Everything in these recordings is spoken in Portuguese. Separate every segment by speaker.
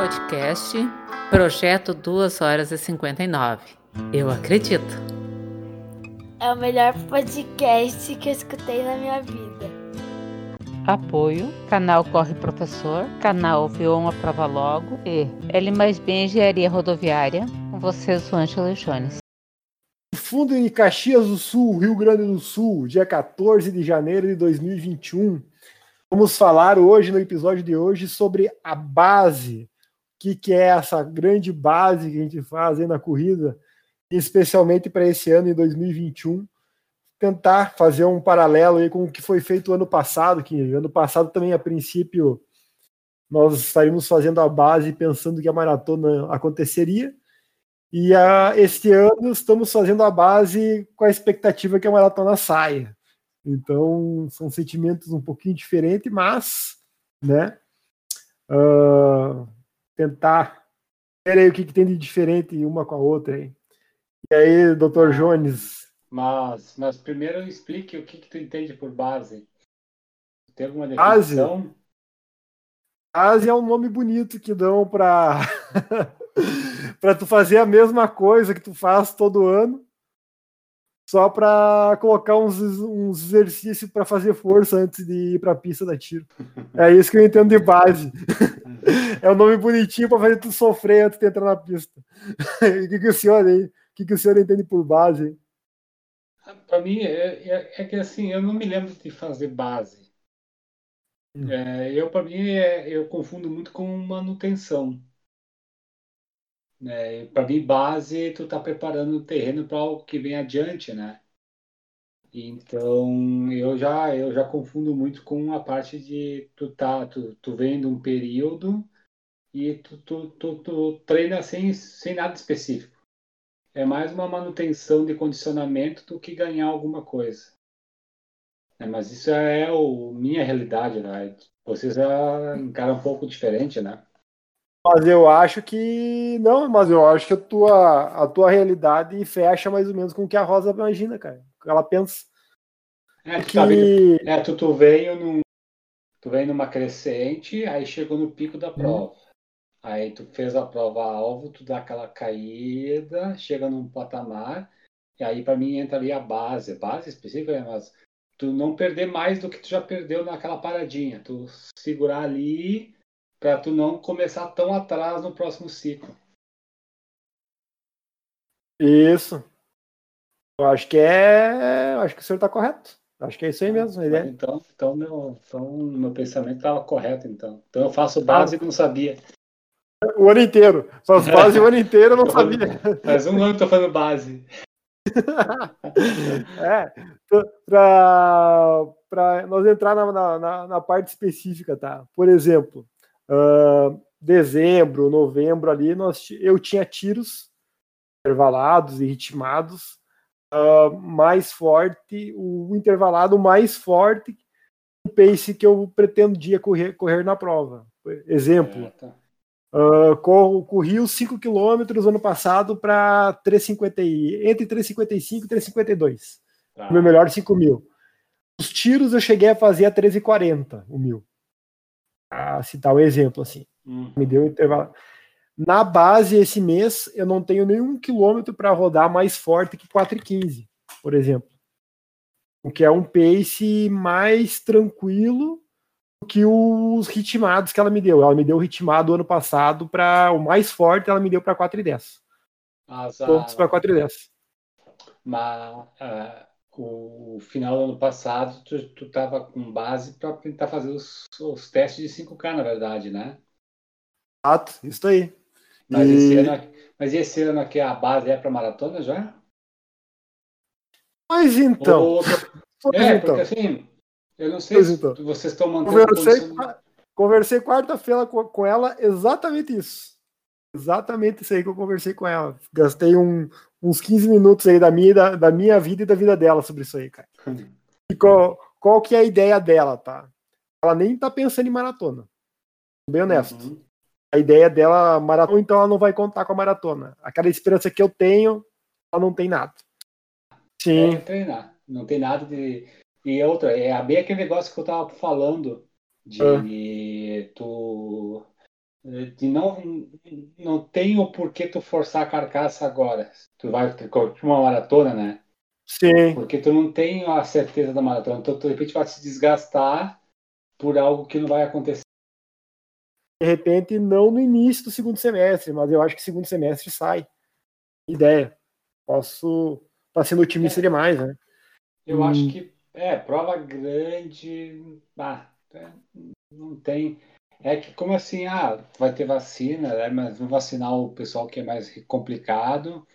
Speaker 1: podcast Projeto 2 horas e 59. Eu acredito.
Speaker 2: É o melhor podcast que eu escutei na minha vida.
Speaker 1: Apoio, canal Corre Professor, canal Viu uma Prova Logo e L mais B Engenharia Rodoviária. Com vocês, o Ângelo Jones.
Speaker 3: Fundo em Caxias do Sul, Rio Grande do Sul, dia 14 de janeiro de 2021. Vamos falar hoje, no episódio de hoje, sobre a base. Que, que é essa grande base que a gente faz aí na corrida, especialmente para esse ano, em 2021. Tentar fazer um paralelo aí com o que foi feito ano passado, que ano passado também, a princípio, nós estaríamos fazendo a base pensando que a maratona aconteceria. E a, este ano estamos fazendo a base com a expectativa que a maratona saia. Então, são sentimentos um pouquinho diferentes, mas, né, uh, tentar ver aí o que, que, tem de diferente uma com a outra aí. E aí, doutor Jones?
Speaker 4: Mas, mas primeiro explique o que, que tu entende por base. Tem alguma definição?
Speaker 3: Base? Base é um nome bonito que dão para para tu fazer a mesma coisa que tu faz todo ano, só para colocar uns, uns exercícios para fazer força antes de ir para a pista da tiro. É isso que eu entendo de base. É um nome bonitinho para fazer tu sofrer antes de entrar na pista. O que, que o senhor aí? O que, que o senhor entende por base?
Speaker 4: Para mim é, é, é, que assim eu não me lembro de fazer base. Hum. É, eu para mim é, eu confundo muito com manutenção. Né? Para mim, base, tu tá preparando o terreno para algo que vem adiante, né? Então, eu já eu já confundo muito com a parte de tu tá tu, tu vendo um período e tu, tu, tu, tu treina sem, sem nada específico. É mais uma manutenção de condicionamento do que ganhar alguma coisa. É, mas isso é o minha realidade, né? Vocês já encaram um pouco diferente, né?
Speaker 3: Mas eu acho que. Não, mas eu acho que a tua, a tua realidade fecha mais ou menos com o que a Rosa imagina, cara. Ela pensa.
Speaker 4: É, tu, que... tá vendo, é, tu, tu veio num. Tu veio numa crescente, aí chegou no pico da prova. Hum. Aí tu fez a prova alvo, tu dá aquela caída, chega num patamar, e aí para mim entra ali a base. Base específica, é, mas tu não perder mais do que tu já perdeu naquela paradinha. Tu segurar ali para tu não começar tão atrás no próximo ciclo.
Speaker 3: Isso. Eu acho que é. Acho que o senhor está correto. Acho que é isso aí mesmo.
Speaker 4: É... Então, então, meu, então, meu pensamento estava correto, então. Então eu faço base ah. e não sabia.
Speaker 3: O ano inteiro. Faço base o ano inteiro, eu não sabia.
Speaker 4: Faz um ano que tô fazendo base.
Speaker 3: é, para nós entrar na, na, na, parte específica, tá? Por exemplo, uh, dezembro, novembro ali, nós, eu tinha tiros intervalados e ritmados uh, mais forte, o intervalado mais forte o pace que eu pretendia correr, correr na prova. Exemplo, é, tá. Uh, corri os 5 km ano passado para entre 3,55 e 3,52. Tá. Meu melhor 5 mil. Os tiros eu cheguei a fazer a 13,40 o mil a citar um exemplo assim. Hum. Me deu um intervalo. Na base, esse mês, eu não tenho nenhum quilômetro para rodar mais forte que 4,15, por exemplo. O que é um pace mais tranquilo que os ritmados que ela me deu. Ela me deu o ritmado ano passado para o mais forte, ela me deu para 4,10. Pontos para 4,10.
Speaker 4: Mas uh, o final do ano passado, tu, tu tava com base para tentar fazer os, os testes de 5K, na verdade, né?
Speaker 3: Exato, isso aí.
Speaker 4: Mas, e... esse ano, mas esse ano aqui a base é para maratona já?
Speaker 3: Mas então. Ou...
Speaker 4: É, então. porque assim, eu não sei se então. vocês estão mantendo.
Speaker 3: Conversei, condição... conversei quarta-feira com, com ela exatamente isso. Exatamente isso aí que eu conversei com ela. Gastei um, uns 15 minutos aí da minha, da, da, minha vida e da vida dela sobre isso aí, cara. E qual, qual que é a ideia dela, tá? Ela nem tá pensando em maratona. Bem honesto. Uhum. A ideia dela, maratona, então ela não vai contar com a maratona. Aquela esperança que eu tenho, ela não tem nada.
Speaker 4: Sim. É treinar. Não tem nada de. E outra, é bem aquele negócio que eu tava falando de ah. tu de não não tem o porquê tu forçar a carcaça agora. Tu vai curtir uma maratona, né?
Speaker 3: Sim.
Speaker 4: Porque tu não tem a certeza da maratona. Então, tu, de repente, vai se desgastar por algo que não vai acontecer.
Speaker 3: De repente, não no início do segundo semestre, mas eu acho que segundo semestre sai. Ideia. Posso. Tá sendo otimista é. demais, né?
Speaker 4: Eu hum. acho que. É, prova grande. Ah, não tem. É que como assim, ah, vai ter vacina, né? Mas vão vacinar o pessoal que é mais complicado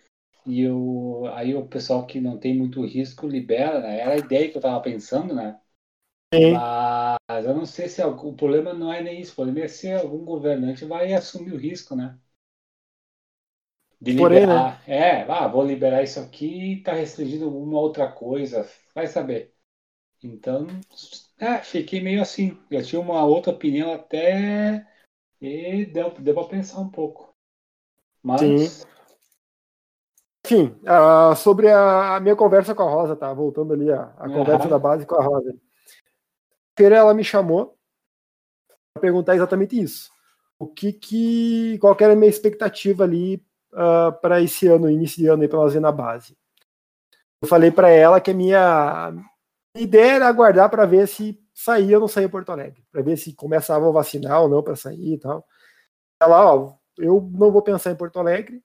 Speaker 4: e o, aí o pessoal que não tem muito risco libera, né? Era a ideia que eu tava pensando, né? Sim. Mas eu não sei se o problema não é nem isso, o problema é se algum governante vai assumir o risco, né? De liberar. Porém, né? É, ah, vou liberar isso aqui e tá restringindo alguma outra coisa, vai saber. Então, é, fiquei meio assim. Eu tinha uma outra opinião até e deu, deu pra pensar um pouco. Mas. Sim.
Speaker 3: Enfim, uh, sobre a, a, minha conversa com a Rosa, tá? Voltando ali a, a uhum. conversa da base com a Rosa. Feira ela me chamou para perguntar exatamente isso. O que que qual que era a minha expectativa ali uh, para esse ano, início de ano aí para fazer na base? Eu falei para ela que a minha a ideia era aguardar para ver se saía ou não saía Porto Alegre, para ver se começava a vacinar ou não para sair e tal. Ela, ó, eu não vou pensar em Porto Alegre,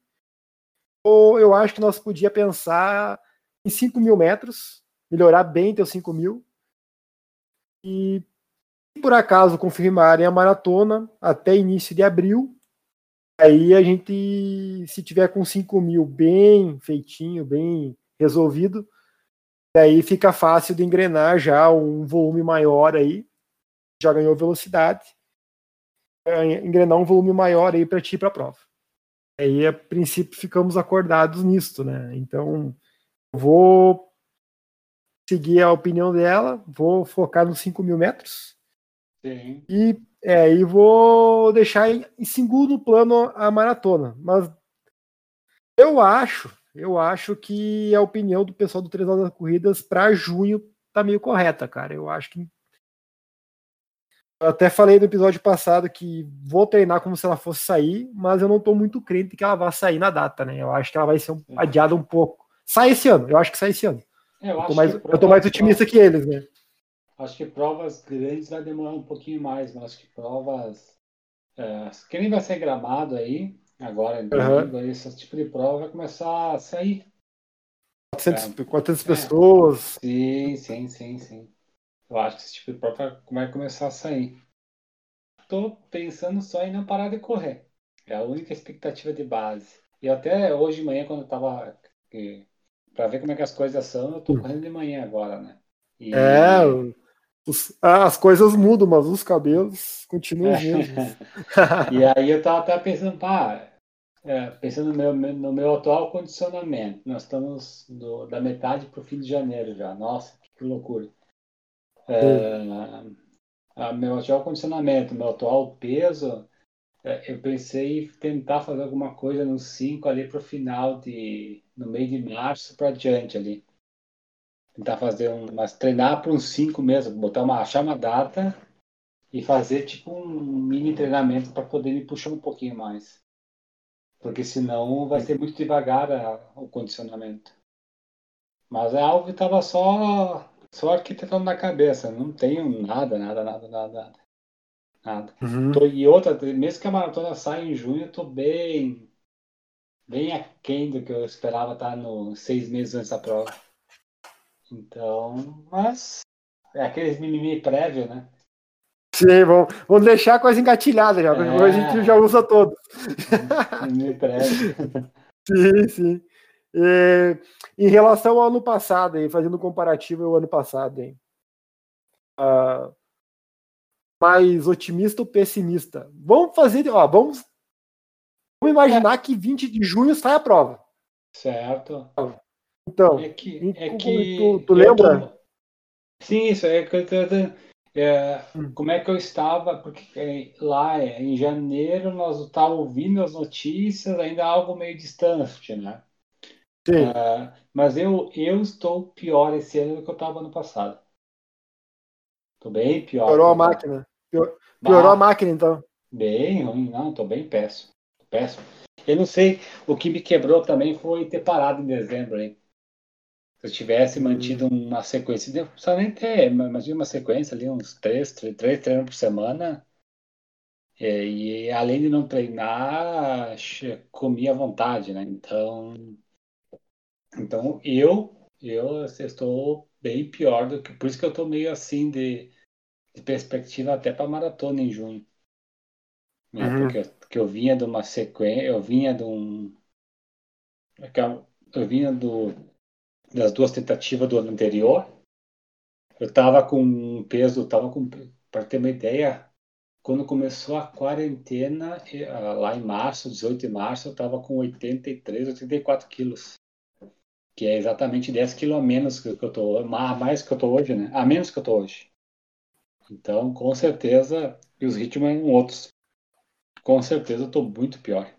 Speaker 3: ou eu acho que nós podia pensar em 5 mil metros, melhorar bem teus 5 mil, e se por acaso confirmarem a maratona até início de abril, aí a gente, se tiver com 5 mil bem feitinho, bem resolvido, Daí fica fácil de engrenar já um volume maior aí, já ganhou velocidade, engrenar um volume maior aí para ti para a prova. Aí, a princípio, ficamos acordados nisso, né? Então, vou seguir a opinião dela, vou focar nos 5 mil metros.
Speaker 4: Sim.
Speaker 3: E, é, e vou deixar em, em segundo plano a maratona. Mas eu acho eu acho que a opinião do pessoal do 3 horas das corridas para junho tá meio correta, cara. Eu acho que. Eu até falei no episódio passado que vou treinar como se ela fosse sair, mas eu não tô muito crente que ela vai sair na data, né? Eu acho que ela vai ser adiada um pouco. Sai esse ano, eu acho que sai esse ano. É, eu, eu, tô mais, eu tô mais otimista que eles, né?
Speaker 4: Acho que provas grandes vai demorar um pouquinho mais, mas acho que provas. É, que nem vai ser gramado aí, Agora, domingo, uhum. esse tipo de prova vai começar a sair.
Speaker 3: 400, é. 400 pessoas.
Speaker 4: Sim, sim, sim, sim. Eu acho que esse tipo de prova vai começar a sair. Estou pensando só em não parar de correr. É a única expectativa de base. E até hoje de manhã, quando eu tava. Para ver como é que as coisas são, eu tô hum. correndo de manhã agora, né?
Speaker 3: E... É, os, as coisas mudam, mas os cabelos continuam os mesmos.
Speaker 4: e aí eu tava até pensando, pá, é, pensando no meu, no meu atual condicionamento, nós estamos do, da metade para o fim de janeiro já. Nossa, que loucura. É, a, meu atual condicionamento, meu atual peso, é, eu pensei em tentar fazer alguma coisa no 5 ali para o final de. no meio de março para diante ali. Tentar fazer um. Mas treinar para uns 5 mesmo, botar uma, achar uma data e fazer tipo um mini treinamento para poder me puxar um pouquinho mais porque senão vai ser muito devagar a, o condicionamento. Mas é algo que estava só, só arquitetando na cabeça. Não tenho nada, nada, nada, nada, nada. nada. Uhum. Tô, e outra, mesmo que a maratona saia em junho, eu tô bem, bem aquém do que eu esperava estar no seis meses antes da prova. Então, mas é aqueles mimimi prévio, né?
Speaker 3: Sim, vamos, vamos deixar a coisa engatilhada já, é. a gente já usa todo. sim, sim. E, em relação ao ano passado, hein, fazendo um comparativo ao ano passado, hein, uh, mais otimista ou pessimista? Vamos fazer, ó, vamos, vamos imaginar é. que 20 de junho sai a prova.
Speaker 4: Certo.
Speaker 3: Então,
Speaker 4: é que, é que
Speaker 3: tu, tu lembra? Tô...
Speaker 4: Sim, isso é que eu tô é, hum. Como é que eu estava? Porque é, lá é, em janeiro nós estávamos ouvindo as notícias, ainda algo meio distante, né? Sim. É, mas eu, eu estou pior esse ano do que eu estava ano passado. Estou bem pior.
Speaker 3: Piorou a máquina. Pior, piorou a máquina, então.
Speaker 4: Bem ruim, não, tô bem péssimo. Péssimo. Eu não sei, o que me quebrou também foi ter parado em dezembro, hein? Se eu tivesse
Speaker 3: Hum.
Speaker 4: mantido uma sequência, não precisa nem ter, imagina uma sequência ali, uns três, três, três treinos por semana. E, e além de não treinar, comia à vontade, né? Então, então eu, eu estou bem pior do que. Por isso que eu estou meio assim de, de perspectiva até para maratona em junho. Né?
Speaker 3: Uhum.
Speaker 4: Porque eu, porque eu vinha de uma sequência, eu vinha de um. aquela- Eu vinha do, das duas tentativas do ano anterior. Eu tava com um peso, tava com, para ter uma ideia, quando começou a quarentena, eh, lá em março, 18 de março, eu tava com 83, 84 quilos. Que é exatamente 10 quilos a menos que eu a mais que eu tô hoje, né? A menos que eu tô hoje. Então, com certeza, e os ritmos eram outros. Com certeza eu tô muito pior.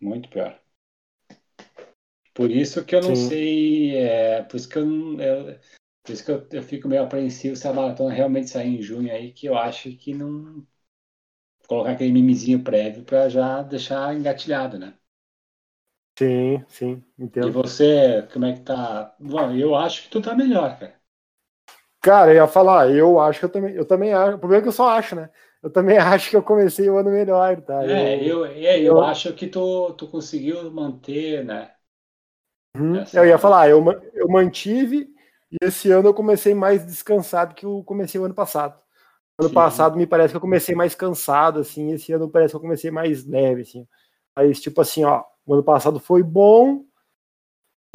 Speaker 4: Muito pior. Por isso que eu não
Speaker 3: Sim.
Speaker 4: sei, é, por isso que eu, eu- por isso que eu, eu fico meio apreensivo se a maratona realmente sair em junho aí, que eu acho que não colocar aquele mimizinho prévio para já deixar engatilhado, né?
Speaker 3: Sim, sim,
Speaker 4: E
Speaker 3: entendo.
Speaker 4: você, como é que tá? Bom, eu acho que tu tá melhor, cara.
Speaker 3: Cara, eu ia falar, eu acho que eu também, eu também acho. O problema é que eu só acho, né? Eu também acho que eu comecei o ano melhor, tá?
Speaker 4: É,
Speaker 3: Eu,
Speaker 4: eu, é, eu
Speaker 3: eu-
Speaker 4: acho que tu, tu conseguiu manter, né?
Speaker 3: Uhum.
Speaker 4: essa-
Speaker 3: eu ia falar, eu, eu mantive e esse ano eu comecei mais descansado que eu comecei o ano passado. Ano
Speaker 4: Sim.
Speaker 3: passado me parece que eu comecei mais cansado, assim, esse ano parece que eu comecei mais leve, assim. Mas, tipo assim, ó, o ano passado foi bom,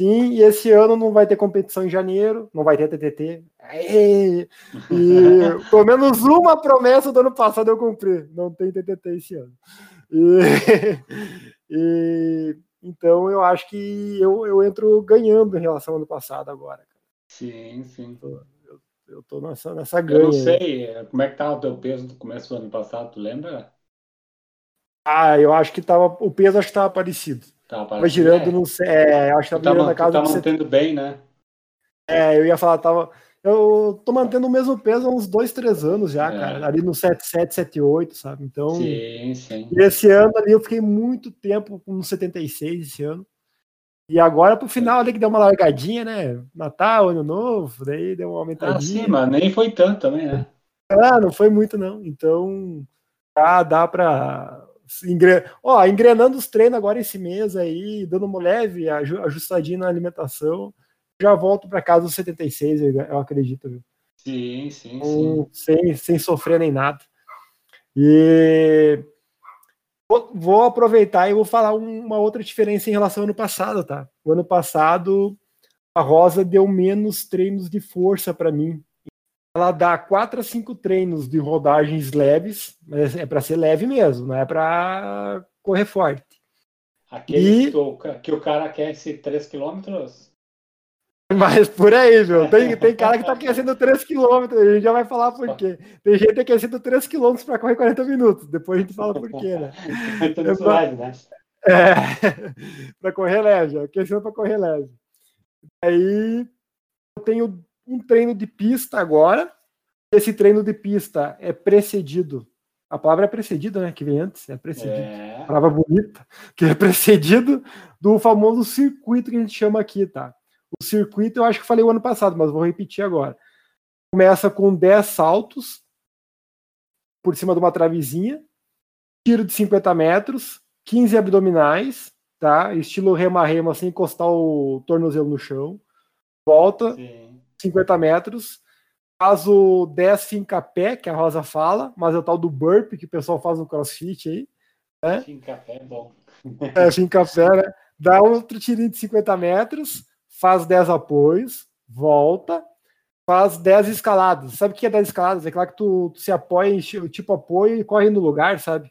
Speaker 3: sim, e esse ano não vai ter competição em janeiro, não vai ter TTT. Aê! E pelo menos uma promessa do ano passado eu cumpri, não tem TTT esse ano. E, e- então eu acho que eu, eu entro ganhando em relação ao ano passado agora.
Speaker 4: Sim, sim.
Speaker 3: Eu tô nessa, nessa
Speaker 4: Eu
Speaker 3: ganha.
Speaker 4: não
Speaker 3: aí.
Speaker 4: sei é, como é que tava o teu peso no começo do ano passado, tu lembra?
Speaker 3: Ah, eu acho que tava. O peso acho que tava parecido.
Speaker 4: Tava
Speaker 3: Tava
Speaker 4: parecido,
Speaker 3: girando
Speaker 4: é.
Speaker 3: no. É, eu acho que
Speaker 4: Tu
Speaker 3: tava
Speaker 4: tá,
Speaker 3: girando na
Speaker 4: tu
Speaker 3: casa
Speaker 4: tá mantendo bem, né?
Speaker 3: É, eu ia falar, tava. Eu tô mantendo o mesmo peso há uns dois, três anos já,
Speaker 4: É.
Speaker 3: cara. Ali no 77, 78, sabe? Então.
Speaker 4: Sim, sim.
Speaker 3: E esse ano ali eu fiquei muito tempo com 76 esse ano. E agora pro final ali que deu uma largadinha, né? Natal, ano novo, daí deu uma
Speaker 4: Ah,
Speaker 3: aumentadinha.
Speaker 4: sim, mas nem foi tanto também, né?
Speaker 3: Ah, não foi muito não. Então, dá, dá pra se engre... Ó, engrenando os treinos agora esse mês aí, dando uma leve aju- ajustadinha na alimentação, já volto para casa dos 76, eu, acredito. viu?
Speaker 4: Sim, sim, sim.
Speaker 3: Sem, sem sofrer nem nada. E vou, aproveitar e vou falar um- uma outra diferença em relação ao ano passado, tá? O ano passado a Rosa deu menos treinos de força para mim. Ela dá quatro a cinco treinos de rodagens leves, mas é para ser leve mesmo, não é para correr forte.
Speaker 4: Aquele
Speaker 3: E-
Speaker 4: que, o, que o cara quer esse 3 quilômetros?
Speaker 3: Mas por aí, viu? Tem, tem cara que tá aquecendo 3 km, a gente já vai falar por quê. Tem gente aquecendo 3 km para correr 40 minutos, depois a gente fala por quê, né?
Speaker 4: Tudo
Speaker 3: Exato.
Speaker 4: leve, né?
Speaker 3: É, para correr leve, aquecendo para correr leve. Aí eu tenho um treino de pista agora. Esse treino de pista é precedido. A palavra é precedido, né? Que vem antes, é precedido.
Speaker 4: É.
Speaker 3: Palavra bonita, que é precedido do famoso circuito que a gente chama aqui, tá? O circuito eu acho que falei o ano passado, mas vou repetir agora. Começa com 10 saltos por cima de uma travezinha, tiro de 50 metros, 15 abdominais, tá? Estilo rema-rema, sem encostar o tornozelo no chão. Volta,
Speaker 4: Sim.
Speaker 3: 50 metros. Faz o 10 finca-pé, que a Rosa fala, mas é o tal do burp que o pessoal faz no crossfit aí.
Speaker 4: Sim, café é bom.
Speaker 3: É, finca-pé, né? Dá outro tirinho de 50 metros, faz 10 apoios, volta, faz 10 escaladas. Sabe o que é 10 escaladas? É claro que tu, tu se apoia tipo apoio e corre no lugar, sabe?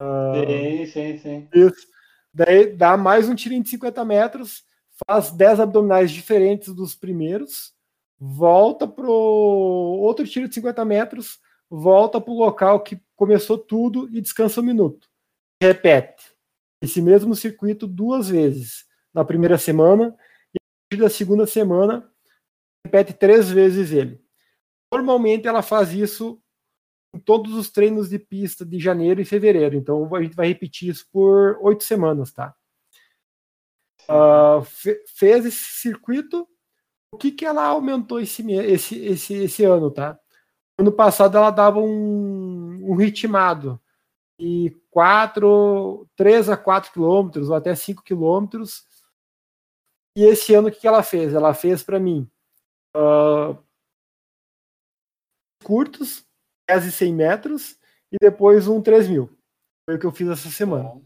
Speaker 4: Sim, sim, sim.
Speaker 3: Isso. Daí dá mais um tirinho de 50 metros, faz 10 abdominais diferentes dos primeiros, volta pro outro tiro de 50 metros, volta pro local que começou tudo e descansa um minuto. Repete esse mesmo circuito duas vezes na primeira semana partir da segunda semana repete três vezes ele. Normalmente ela faz isso em todos os treinos de pista de janeiro e fevereiro. Então a gente vai repetir isso por oito semanas, tá? Uh, fe fez esse circuito. O que, que ela aumentou esse, esse, esse, esse ano, tá? Ano passado ela dava um, um ritmado e 4, 3 a 4 quilômetros ou até 5 quilômetros. E esse ano o que, ela fez? Ela fez para mim uh, curtos, 10 e 100 metros, e depois um 3 mil. Foi o que eu fiz essa semana.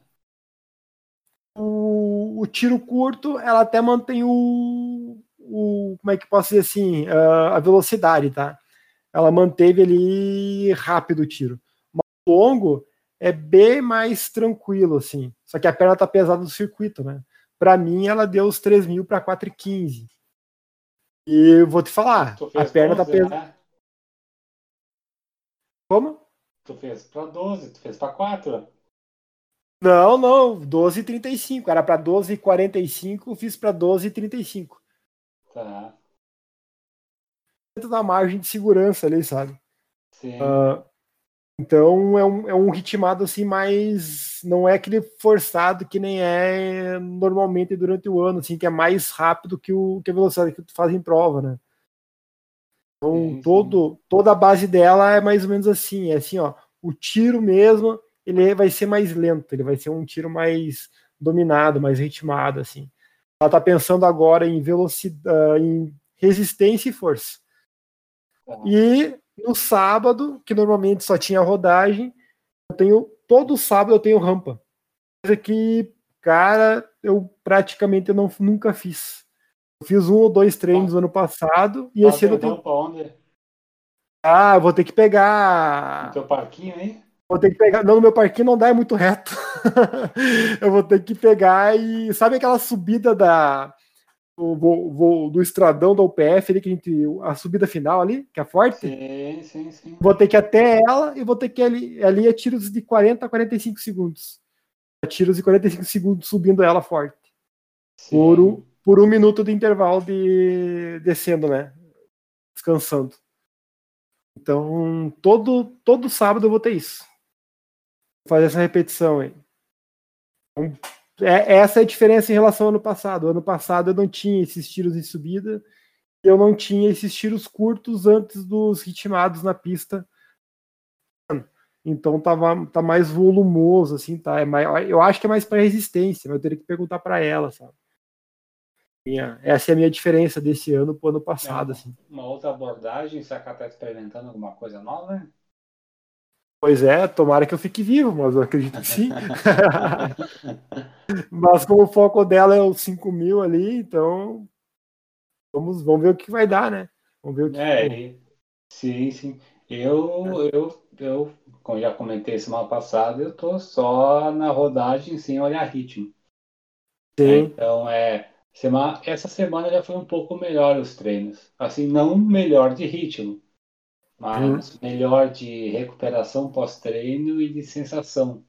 Speaker 3: O, o tiro curto, ela até mantém o, o como é que posso dizer assim, uh, a velocidade, tá? Ela manteve ali rápido o tiro. Mas o longo é bem mais tranquilo, assim. Só que a perna tá pesada do circuito, né? Para mim, ela deu os 3 mil para 4,15. E vou te falar, a perna 12, tá pesada. Né? Como?
Speaker 4: Tu fez para 12, tu fez para 4.
Speaker 3: Não, não, 12,35. Era para 12,45, fiz para 12,35.
Speaker 4: Tá.
Speaker 3: Dentro da margem de segurança ali, sabe?
Speaker 4: Sim. Uh,
Speaker 3: então é um, é um ritmado assim mais. Não é aquele forçado que nem é normalmente durante o ano, assim, que é mais rápido que, o, que a velocidade que tu faz em prova, né? Então, sim, todo, sim. toda a base dela é mais ou menos assim, é assim, ó, o tiro mesmo, ele vai ser mais lento, ele vai ser um tiro mais dominado, mais ritmado, assim. Ela tá pensando agora em velocidade, em resistência e força. Tá. E no sábado, que normalmente só tinha rodagem, eu tenho todo sábado eu tenho rampa. Coisa que, cara, eu praticamente eu não, nunca fiz. Eu fiz um ou dois treinos ano passado e esse ano eu tenho...
Speaker 4: onde?
Speaker 3: Ah, eu vou ter que pegar.
Speaker 4: No teu parquinho aí?
Speaker 3: Vou ter que pegar. Não, no meu parquinho não dá, é muito reto. eu vou ter que pegar e. Sabe aquela subida da. Do, do estradão da UPF ali, que a gente. A subida final ali, que é forte?
Speaker 4: Sim, sim, sim.
Speaker 3: Vou ter que ir até ela e vou ter que ir ali, ali é tiros de 40 a 45 segundos. É tiros de 45 segundos subindo ela forte. Sim. Por, por um minuto de intervalo de descendo, né? Descansando. Então, todo, todo sábado eu vou ter isso. Vou fazer essa repetição aí. Então, é, essa é a diferença em relação ao ano passado. O ano passado eu não tinha esses tiros de subida, eu não tinha esses tiros curtos antes dos ritmados na pista. Então tava, tá mais volumoso, assim, tá? É mais, eu acho que é mais para resistência, mas eu teria que perguntar para ela, sabe? Minha, essa é a minha diferença desse ano para o ano passado. É, assim.
Speaker 4: Uma outra abordagem, se a está experimentando alguma coisa nova?
Speaker 3: Pois é, tomara que eu fique vivo, mas eu acredito que sim. mas como o foco dela é os 5 mil ali, então vamos, vamos ver o que vai dar, né? Vamos ver o que.
Speaker 4: É, sim, sim. Eu, eu, eu, como já comentei semana passada, eu tô só na rodagem sem olhar ritmo. Sim. Então é Semana, essa semana já foi um pouco melhor os treinos. Assim, não melhor de ritmo, mas hum. melhor de recuperação pós-treino e de sensação.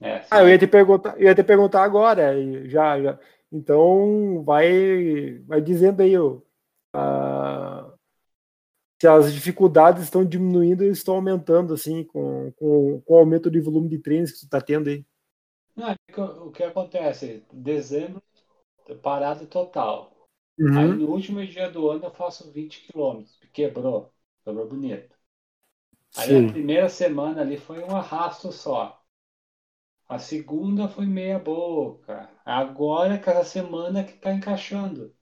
Speaker 3: É, assim, ah, eu ia te perguntar, eu ia te perguntar agora, já, já. Então vai, vai dizendo aí, ó, uh, se as dificuldades estão diminuindo ou estão aumentando, assim, com, com, com o aumento de volume de treinos que tu está tendo aí.
Speaker 4: Não, é o que acontece? Dezembro parada total. Uhum. Aí no último dia do ano eu faço 20 quilômetros. Quebrou. Quebrou bonito. Aí Sim. a primeira semana ali foi um arrasto só. A segunda foi meia boca. Agora que essa semana que tá encaixando.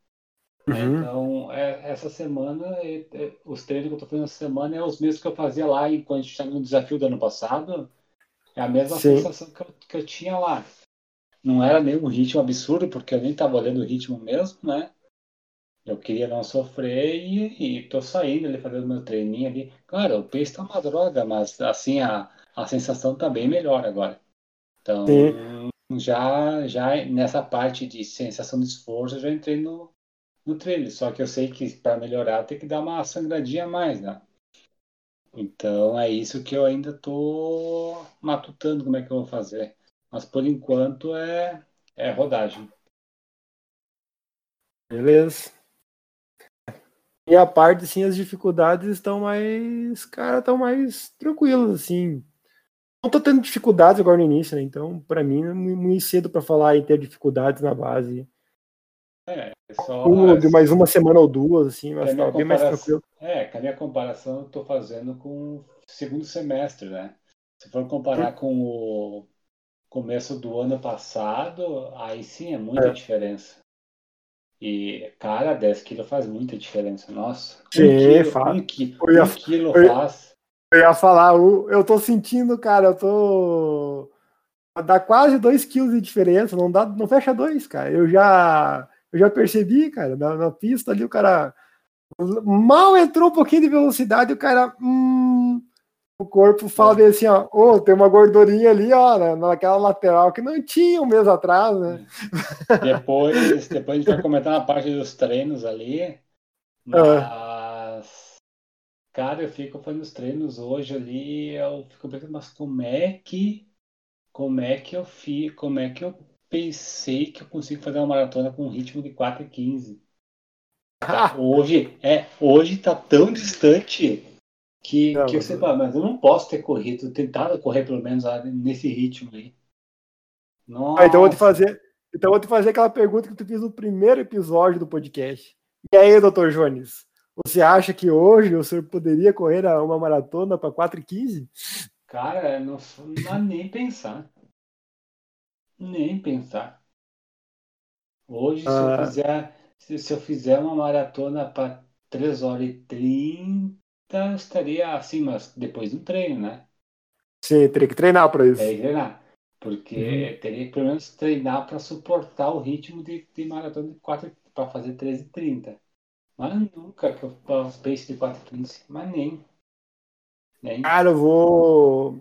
Speaker 4: Uhum. Então, é, essa semana, é, é, os treinos que eu tô fazendo essa semana é os mesmos que eu fazia lá enquanto a gente estava no desafio do ano passado. É a mesma Sim. sensação que eu, que eu tinha lá não era nenhum ritmo absurdo, porque eu nem estava olhando o ritmo mesmo, né? Eu queria não sofrer e, e tô saindo ali, fazendo meu treininho ali. Claro, o pace tá uma droga, mas assim, a, a sensação tá bem melhor agora. Então, Sim. já, já nessa parte de sensação de esforço, eu já entrei no, no treino. Só que eu sei que para melhorar tem que dar uma sangradinha a mais, né? Então é isso que eu ainda tô matutando como é que eu vou fazer. Mas por enquanto é, é rodagem.
Speaker 3: Beleza. E a parte, assim, as dificuldades estão mais. Cara, estão mais tranquilas, assim. Não tô tendo dificuldades agora no início, né? Então, para mim, é muito cedo para falar em ter dificuldades na base.
Speaker 4: É, é só.
Speaker 3: Um, de mais uma semana ou duas, assim, mas tá bem mais tranquilo.
Speaker 4: É, que a minha comparação eu tô fazendo com o segundo semestre, né? Se for comparar hum. com o começo do ano passado, aí sim é muita é. diferença. E, cara, 10 quilos faz muita diferença. Nossa.
Speaker 3: Sim, um quilo, faz. Um,
Speaker 4: qui, ia, quilo eu, faz.
Speaker 3: Eu ia falar, eu tô sentindo, cara, eu tô. Dá quase 2 quilos de diferença, não, dá, não fecha dois, cara. Eu já, eu já percebi, cara, na, na pista ali o cara mal entrou um pouquinho de velocidade, o cara. Hum, o corpo fala bem assim, ó, oh, tem uma gordurinha ali, ó, né, naquela lateral que não tinha um mês atrás, né?
Speaker 4: Depois, depois a gente vai comentar na parte dos treinos ali, mas, cara, eu fico fazendo os treinos hoje ali, eu fico pensando, mas como é que, como é que eu fico, como é que eu pensei que eu consigo fazer uma maratona com um ritmo de 4,15? Tá, hoje, é, hoje tá tão distante que, não, que você fala, mas eu não posso ter corrido, tentado correr pelo menos nesse ritmo aí.
Speaker 3: Nossa. Ah, então eu vou te fazer, então vou te fazer aquela pergunta que tu fez no primeiro episódio do podcast. E aí, doutor Jones, você acha que hoje o senhor poderia correr uma maratona para 4 e 15?
Speaker 4: Cara, não, não nem pensar. Nem pensar. Hoje, ah. se, eu ah. fizer, se, se eu fizer uma maratona para 3 horas e 30, então, estaria assim, mas depois do treino, né?
Speaker 3: Sim, teria que treinar para isso.
Speaker 4: Teria que treinar. Porque uhum. teria que pelo menos treinar para suportar o ritmo de, de maratona de 4 para fazer 13,30. Mas nunca que eu faço pace de 4,15. Mas nem. nem.
Speaker 3: Cara, eu vou.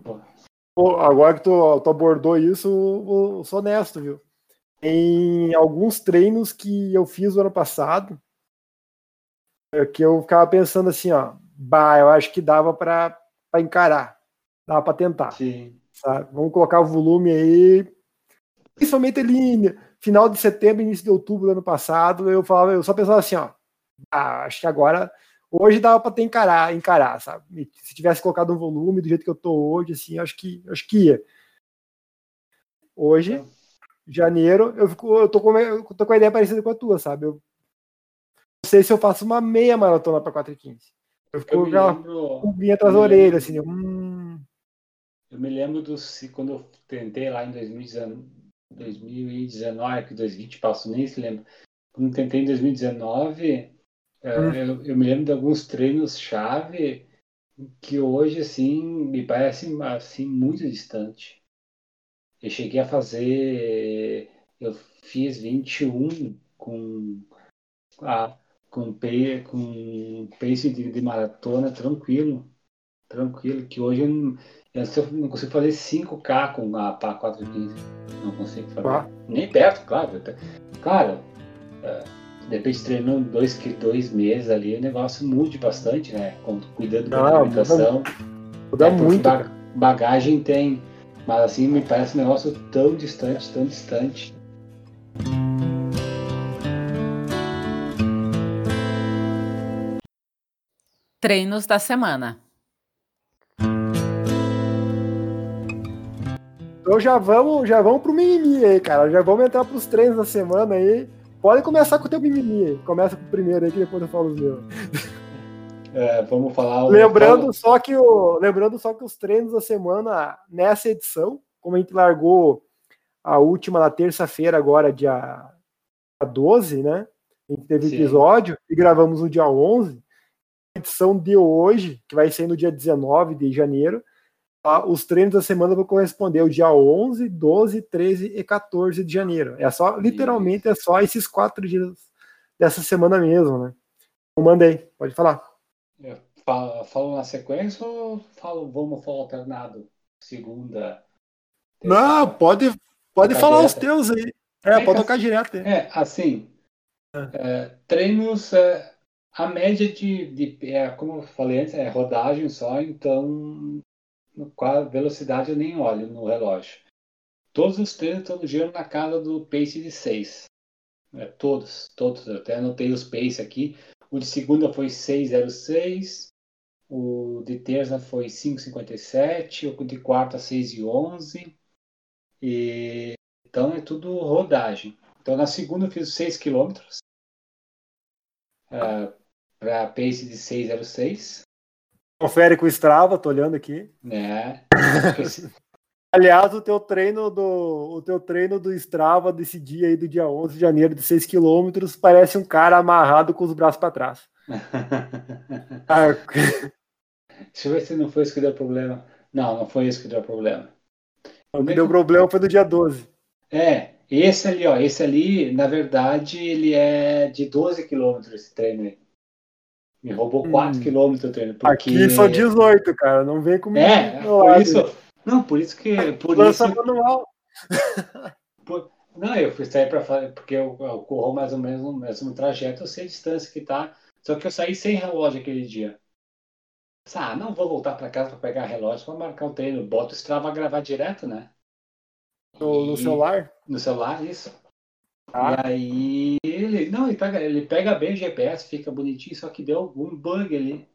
Speaker 3: Pô, agora que tu, tu abordou isso, eu sou honesto, viu? Em alguns treinos que eu fiz o ano passado, é que eu ficava pensando assim, ó, bah, eu acho que dava para encarar, dava para tentar.
Speaker 4: Sim.
Speaker 3: Sabe? Vamos colocar o volume aí, principalmente ali final de setembro, início de outubro do ano passado, eu falava, eu só pensava assim, ó, ah, acho que agora hoje dava para ter encarar, encarar, sabe? Se tivesse colocado um volume do jeito que eu tô hoje, assim, acho que acho que ia. Hoje, é. janeiro, eu fico, eu tô com, eu tô com a ideia parecida com a tua, sabe? Eu não sei se eu faço uma meia maratona para 4 e 15. Eu fico com aquela pulguinha atrás da orelha, assim. Hum.
Speaker 4: Eu me lembro do quando eu tentei lá em 2019, 2019 que 2020 passou, nem se lembra. Quando eu tentei em 2019, é, hum. eu, eu, me lembro de alguns treinos chave que hoje assim me parece assim muito distante. Eu cheguei a fazer, eu fiz 21 com a com, pe, com pace de, de, maratona tranquilo. Tranquilo, que hoje eu não, eu não consigo fazer 5K com a PA 415. Não consigo fazer. Ah. Nem perto, claro. Claro, é, de repente treinando dois, dois meses ali, o negócio mude bastante, né? Cuidando da ah, alimentação.
Speaker 3: Muda, muda é, muito.
Speaker 4: Bagagem tem. Mas assim, me parece um negócio tão distante, tão distante.
Speaker 1: Treinos da semana.
Speaker 3: Então já vamos, já vamos pro mimimi aí, cara. Já vamos entrar pros treinos da semana aí. Pode começar com o teu mimimi aí. Começa com o primeiro aí, que depois eu falo os meus.
Speaker 4: É, vamos falar.
Speaker 3: Lembrando só que o, lembrando só que os treinos da semana nessa edição, como a gente largou a última na terça-feira agora dia 12, né? A gente teve Sim. episódio e gravamos no dia 11 edição de hoje, que vai ser no dia 19 de janeiro, tá? os treinos da semana vão corresponder ao dia 11, 12, 13 e 14 de janeiro. É só, literalmente, é só esses quatro dias dessa semana mesmo, né? Eu então, mandei, pode falar.
Speaker 4: Eu falo, falo, na sequência ou falo, vamos falar alternado? Segunda.
Speaker 3: Não, pode, pode falar direto. os teus aí. É, é pode tocar assim, direto.
Speaker 4: É, assim, é. É, treinos é, a média de, de é, como eu falei antes, é rodagem só, então qual a velocidade eu nem olho no relógio. Todos os treinos estão girando na casa do pace de 6. É, todos, todos. Eu até anotei os pace aqui. O de segunda foi 6,06. O de terça foi 5,57. O de quarta, 6,11. E... Então é tudo rodagem. Então na segunda eu fiz 6 km. Uh, para pace de 6,06.
Speaker 3: Confere com o Strava, tô olhando aqui.
Speaker 4: É.
Speaker 3: Aliás, o teu treino do o teu treino do Strava desse dia aí do dia 11 de janeiro de 6 km parece um cara amarrado com os braços para trás.
Speaker 4: ah, Deixa eu ver se não foi isso que deu problema. Não, não foi isso que deu problema.
Speaker 3: O que deu problema foi do dia 12.
Speaker 4: É, esse ali, ó, esse ali, na verdade, ele é de 12 km esse treino aí. Me roubou 4 hum. o treino.
Speaker 3: Porque... Aqui só 18, cara. Não vem comigo.
Speaker 4: É, por isso, não, por isso que. Por Lança isso,
Speaker 3: manual.
Speaker 4: Por, não, eu fui sair para fazer, porque eu, eu, corro mais ou menos o mesmo trajeto, eu sei a distância que tá. Só que eu saí sem relógio aquele dia. Ah, não vou voltar para casa para pegar relógio para marcar o treino. Bota o Strava gravar direto, né?
Speaker 3: No, no celular?
Speaker 4: No celular, isso. Ah. E aí ele. Não, ele pega, ele pega bem o GPS, fica bonitinho, só que deu algum bug ali.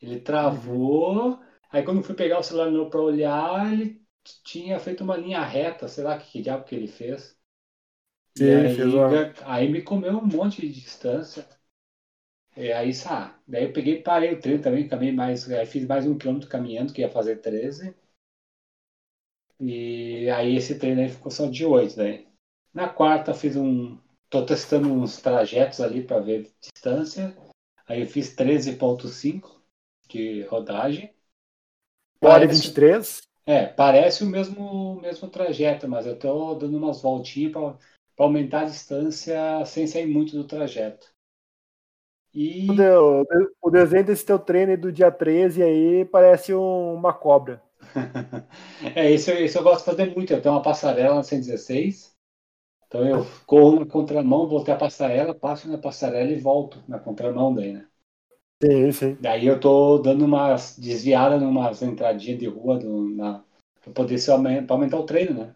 Speaker 4: Ele travou. Aí quando fui pegar o celular meu para olhar, ele tinha feito uma linha reta, sei lá que, que diabo que ele fez. E aí, aí me comeu um monte de distância. E aí, sabe, daí eu peguei parei o treino também, caminhei mais, aí fiz mais um quilômetro caminhando, que ia fazer 13. E aí esse treino aí ficou só de 8 daí. Na quarta fiz um. Tô testando uns trajetos ali para ver distância. Aí eu fiz 13.5 de rodagem.
Speaker 3: Hora 23?
Speaker 4: É, parece o mesmo, mesmo trajeto, mas eu tô dando umas voltinhas para aumentar a distância sem sair muito do trajeto.
Speaker 3: E... O desenho desse teu treino do dia 13 aí parece uma cobra.
Speaker 4: é, isso, isso eu gosto de fazer muito. Eu tenho uma passarela na 116. Então eu corro na contramão, voltei a passarela, passo na passarela e volto na contramão daí, né?
Speaker 3: Sim, sim.
Speaker 4: Daí eu tô dando umas desviadas numas entradinhas de rua do, na, pra poder ser pra aumentar o treino, né?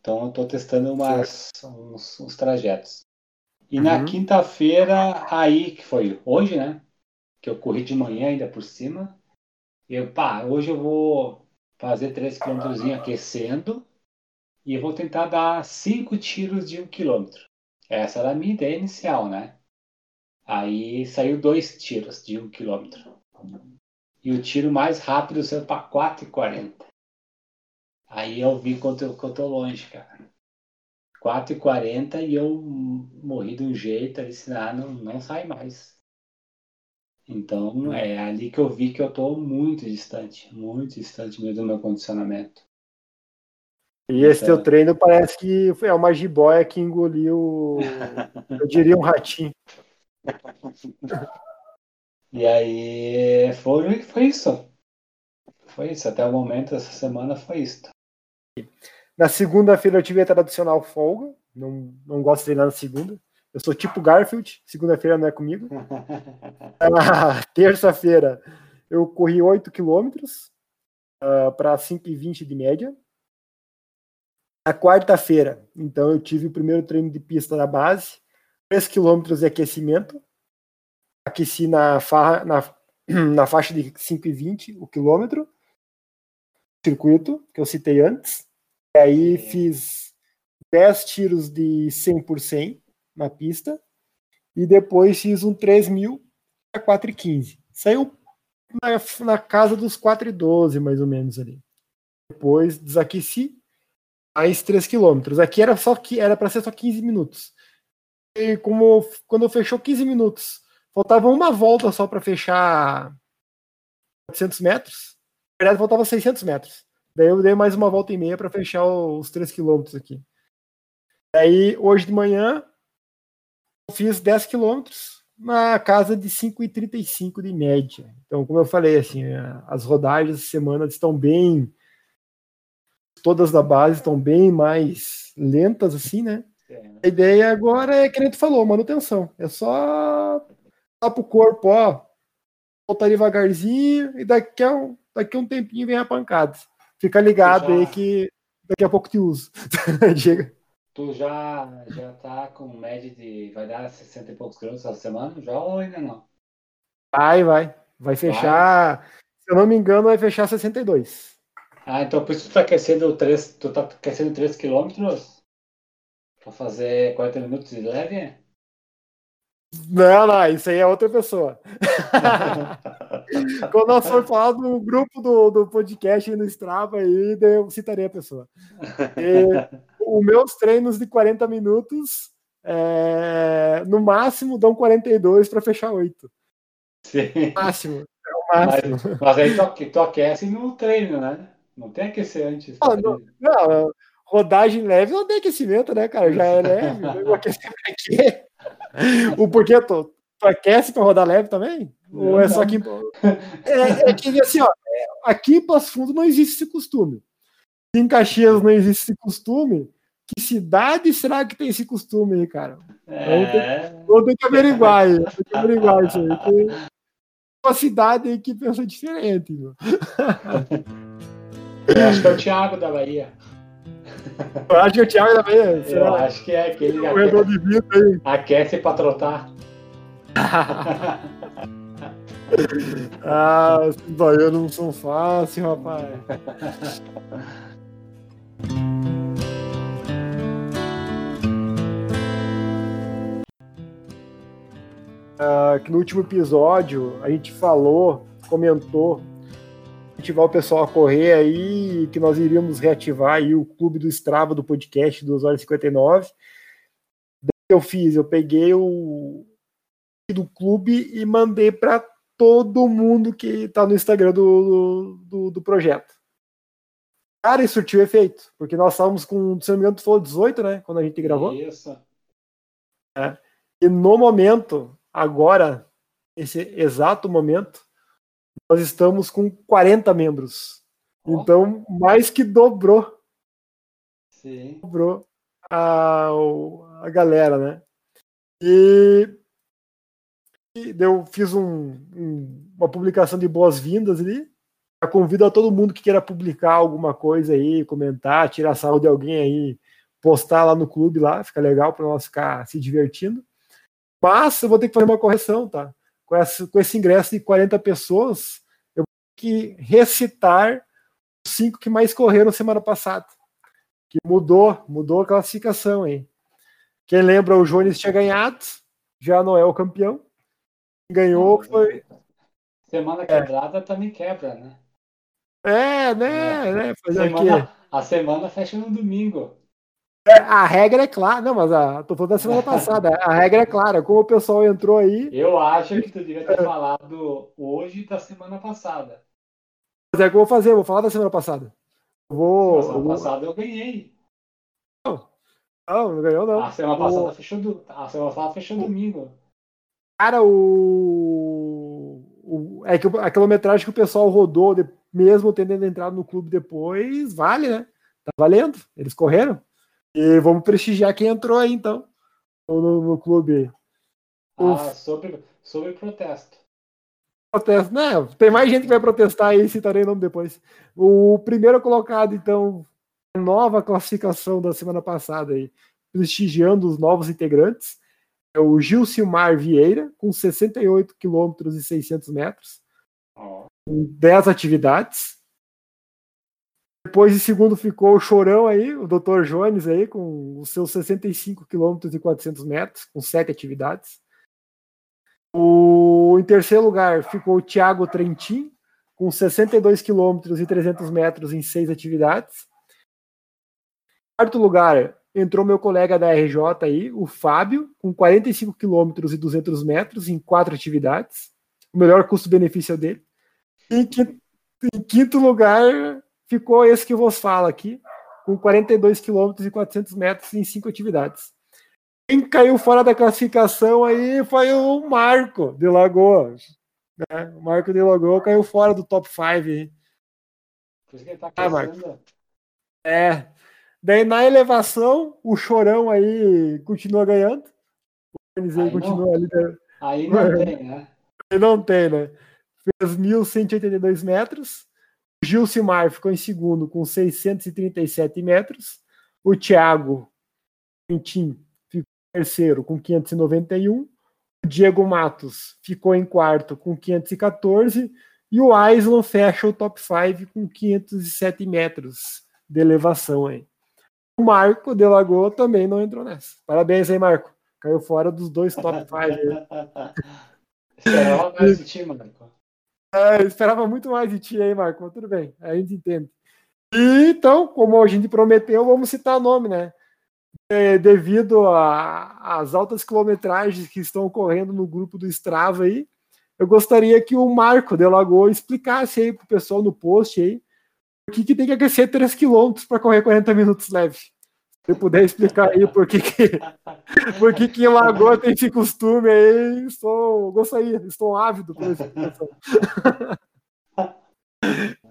Speaker 4: Então eu tô testando umas, uns, uns, trajetos. E uhum. na quinta-feira, aí, que foi hoje, né? Que eu corri de manhã ainda por cima. Eu, pá, hoje eu vou fazer 3 km aquecendo e vou tentar dar 5 tiros de 1 um km. Essa era a minha ideia inicial, né? Aí saiu dois tiros de 1 um km. E o tiro mais rápido saiu para 4,40. Aí eu vi quanto eu, eu longe, cara. 4,40 e eu morri de um jeito, ali ah, não, não sai mais. Então é ali que eu vi que eu tô muito distante, muito distante mesmo do meu condicionamento.
Speaker 3: E esse então... teu treino parece que foi uma jiboia que engoliu, eu diria, um ratinho.
Speaker 4: E aí foi, foi isso. Foi isso. Até o momento, essa semana foi isso.
Speaker 3: Na segunda-feira eu tive a tradicional folga. Não, não gosto de treinar na segunda. Eu sou tipo Garfield, segunda-feira não é comigo. Na terça-feira eu corri 8 quilômetros uh, para 5,20 de média. Na quarta-feira, então, eu tive o primeiro treino de pista na base, 3 quilômetros de aquecimento. Aqueci na, fa na, na faixa de 5,20 o quilômetro. Circuito, que eu citei antes. E aí fiz 10 tiros de 100 por 100 na pista. E depois fiz um 3 mil a 4,15. Saiu na, na casa dos 4,12, mais ou menos ali. Depois desaqueci mais 3 quilômetros. Aqui era só que era para ser só 15 minutos. E como quando fechou 15 minutos, faltava uma volta só para fechar 400 metros. Na verdade, faltava 600 metros. Daí eu dei mais uma volta e meia para fechar os 3 quilômetros aqui. Aí hoje de manhã eu fiz 10 quilômetros na casa de 5,35 de média. Então, como eu falei, assim, as rodagens essa semana estão bem todas da base estão bem mais lentas assim, né? A ideia agora é, que a gente falou, manutenção. É só dar pro corpo, ó, voltar devagarzinho e daqui a, um, daqui a um tempinho vem a pancada. Fica ligado já... aí que daqui a pouco te uso. Chega.
Speaker 4: Tu já, já tá com média de. Vai dar 60 e poucos quilômetros essa semana já ou ainda não?
Speaker 3: Vai, vai. Vai fechar. Vai. Se eu não me engano, vai fechar 62.
Speaker 4: Ah, então por isso tu tá aquecendo 3, tu tá aquecendo 3 quilômetros? Pra fazer 40 minutos de leve?
Speaker 3: Não, não, isso aí é outra pessoa. Quando nós for falar do grupo do, do podcast no Strava, aí eu citarei a pessoa. os meus treinos de 40 minutos, é, no máximo, dão 42 para fechar 8.
Speaker 4: Sim.
Speaker 3: Máximo. É o máximo.
Speaker 4: Mas, mas aí tu, tu aquece no treino, né? Não tem aquecer antes.
Speaker 3: Não, não, não, rodagem leve não tem aquecimento, né, cara? Já é leve. o aquecimento aqui. O porquê tu, tu aquece para rodar leve também? Ou é só que. É, é, que assim, ó, aqui em Passo Fundo não existe esse costume. Em Caxias não existe esse costume. Que cidade será que tem esse costume aí, cara? É... Vou ter que averiguar aí. Tem que averiguar isso aí. Tem uma cidade aí que pensa diferente. Meu.
Speaker 4: Eu acho que é o Thiago da Bahia.
Speaker 3: Eu acho que é o Thiago da Bahia.
Speaker 4: Eu acho que é aquele.
Speaker 3: Corredor de vida aí.
Speaker 4: Aquece pra trotar.
Speaker 3: ah, os baianos não são fáceis, rapaz. Uh, que no último episódio a gente falou, comentou incentivar o pessoal a correr aí, que nós iríamos reativar aí o clube do Strava do podcast 2 horas e 59. Daí eu fiz, eu peguei o do clube e mandei para todo mundo que está no Instagram do, do, do, projeto. Cara, isso surtiu efeito, porque nós estávamos com, se não me engano, tu falou 18, né? Quando a gente gravou.
Speaker 4: Isso.
Speaker 3: É. E no momento, agora, esse exato momento, nós estamos com 40 membros. Oh. Então, mais que dobrou.
Speaker 4: Sim.
Speaker 3: Dobrou a, a galera, né? E, e eu fiz um, um, uma publicação de boas-vindas ali. Eu convido a todo mundo que queira publicar alguma coisa aí, comentar, tirar sarro de alguém aí, postar lá no clube lá, fica legal para nós ficar se divertindo. Mas eu vou ter que fazer uma correção, tá? Com esse, com esse ingresso de 40 pessoas, que recitar os cinco que mais correram semana passada. Que mudou, mudou a classificação, hein? Quem lembra, o Jones tinha ganhado, já não é o campeão. Ganhou foi.
Speaker 4: Semana quebrada é. também quebra, né?
Speaker 3: É, né? É. né?
Speaker 4: Semana, a semana fecha no domingo.
Speaker 3: A regra é clara, não, mas a, tô falando da semana passada. A regra é clara, como o pessoal entrou aí.
Speaker 4: Eu acho que tu devia ter falado hoje da semana passada.
Speaker 3: Mas é o que eu vou fazer, eu vou falar da semana passada.
Speaker 4: Eu vou. Semana eu vou... passada eu ganhei.
Speaker 3: Não, não, não ganhou, não.
Speaker 4: A semana passada fechou do... A semana passada fechou o... domingo.
Speaker 3: Cara, o. o... É que a quilometragem que o pessoal rodou, de... mesmo tendo entrado no clube depois, vale, né? Tá valendo. Eles correram. E vamos prestigiar quem entrou aí, então. No, no clube.
Speaker 4: Ah, sobre, sobre protesto
Speaker 3: protesto. Não, tem mais gente que vai protestar aí, citarei o nome depois. O primeiro colocado, então, nova classificação da semana passada aí, prestigiando os novos integrantes, é o Gil Silmar Vieira, com 68 quilômetros e 600 metros, com 10 atividades. Depois, em segundo, ficou o Chorão aí, o Dr. Jones aí, com os seus 65 quilômetros e 400 metros, com 7 atividades. O, em terceiro lugar ficou o Thiago Trentin, com 62 quilômetros e 300 metros em seis atividades. Em quarto lugar, entrou meu colega da RJ aí, o Fábio, com 45 quilômetros e 200 metros em quatro atividades. O melhor custo-benefício dele. Em quinto, em quinto lugar, ficou esse que eu vos falo aqui, com 42 quilômetros e 400 metros em cinco atividades. Quem caiu fora da classificação aí foi o Marco de Lagoas. Né? O Marco de Lagoa caiu fora do top 5 aí.
Speaker 4: Por isso que ele tá ah, Marco.
Speaker 3: É. Daí na elevação, o Chorão aí continua ganhando. O aí continua não, ali.
Speaker 4: Né? Aí não tem, né?
Speaker 3: Aí não tem, né? Fez 1.182 metros. Gilcimar ficou em segundo com 637 metros. O Thiago Valentim ficou em terceiro com 591. O Diego Matos ficou em quarto com 514. E o Aislan fecha o top 5 com 507 metros de elevação aí. O Marco de Lagoa também não entrou nessa. Parabéns aí, Marco. Caiu fora dos dois top 5.
Speaker 4: Esperava mais de ti, Marco.
Speaker 3: É, esperava muito mais de ti aí, Marco. Mas tudo bem, a gente entende. E, então, como a gente prometeu, vamos citar o nome, né? É, devido às altas quilometragens que estão ocorrendo no grupo do Strava aí, eu gostaria que o Marco de Lagoa explicasse aí pro pessoal no post aí por que, que tem que aquecer 3 km para correr 40 minutos leve. Se puder explicar aí por que, que, por que, que em Lagoa tem esse costume aí, estou, gostaria, estou ávido por essa explicação.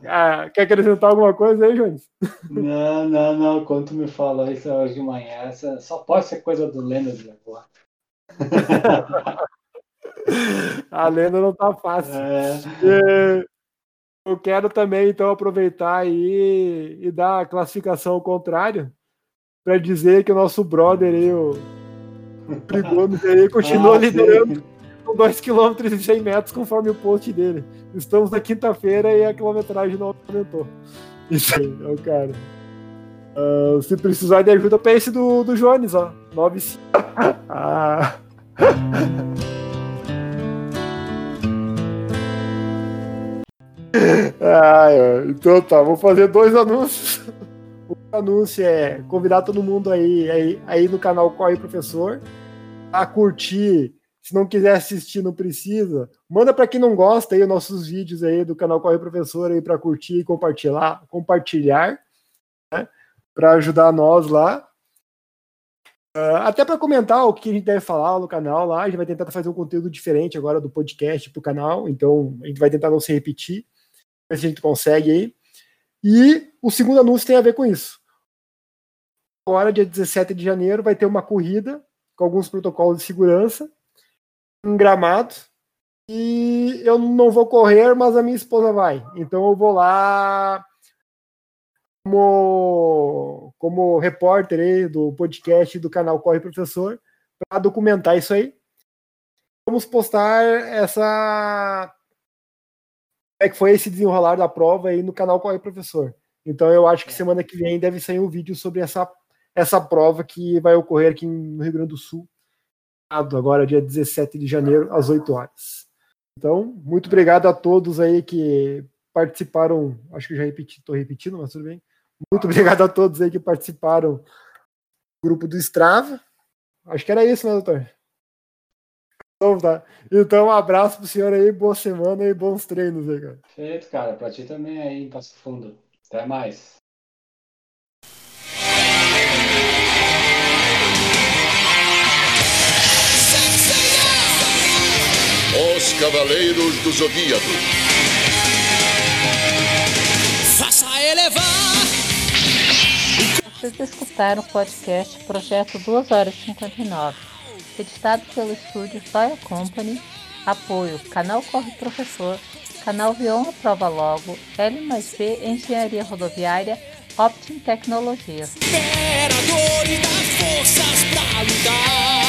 Speaker 3: ah, quer acrescentar alguma coisa aí, Jones?
Speaker 4: Não, não, não. Quando tu me falou isso hoje de manhã, só pode ser coisa do Lenda de Lagoa.
Speaker 3: A lenda não tá fácil. É. Eu quero também, então, aproveitar e, e dar a classificação ao contrário para dizer que o nosso brother aí, o Trigones aí, continua ah, liderando sim. com 2 km e 100 metros conforme o post dele. Estamos na quinta-feira e a quilometragem não aumentou. Isso aí, é o cara. Uh, se precisar de ajuda, pense do, do Jones, ó. 9 ah. ah, então tá, vou fazer dois anúncios. Anúncio é convidar todo mundo aí, aí, aí no canal Corre Professor a curtir. Se não quiser assistir, não precisa. Manda para quem não gosta aí os nossos vídeos aí do canal Corre Professor aí para curtir e compartilhar, compartilhar, né? Para ajudar nós lá. Uh, até para comentar o que a gente deve falar no canal lá, a gente vai tentar fazer um conteúdo diferente agora do podcast para o canal, então a gente vai tentar não se repetir, ver se a gente consegue aí. E o segundo anúncio tem a ver com isso. Agora, dia 17 de janeiro, vai ter uma corrida com alguns protocolos de segurança em gramado. E eu não vou correr, mas a minha esposa vai. Então eu vou lá como, como repórter aí do podcast do canal Corre Professor para documentar isso aí. Vamos postar essa é que foi esse desenrolar da prova aí no canal Corre Professor. Então eu acho que é. semana que vem deve sair um vídeo sobre essa, essa prova que vai ocorrer aqui no Rio Grande do Sul, agora dia 17 de janeiro, às 8 horas. Então, muito obrigado a todos aí que participaram, acho que já repeti, estou repetindo, mas tudo bem. Muito obrigado a todos aí que participaram do grupo do Strava. Acho que era isso, né, doutor? Então, tá. Então, um abraço pro senhor aí, boa semana e bons treinos aí, cara.
Speaker 4: Perfeito, cara. Pra ti também aí Passo Fundo. Até mais.
Speaker 5: Cavaleiros do Zodíaco.
Speaker 1: Faça elevar. Vocês escutaram o podcast Projeto 2 horas e 59 editado pelo estúdio Toya Company, apoio Canal Corre Professor, Canal Vion Prova Logo, L mais B Engenharia Rodoviária, Optim Tecnologia. forças pra lutar.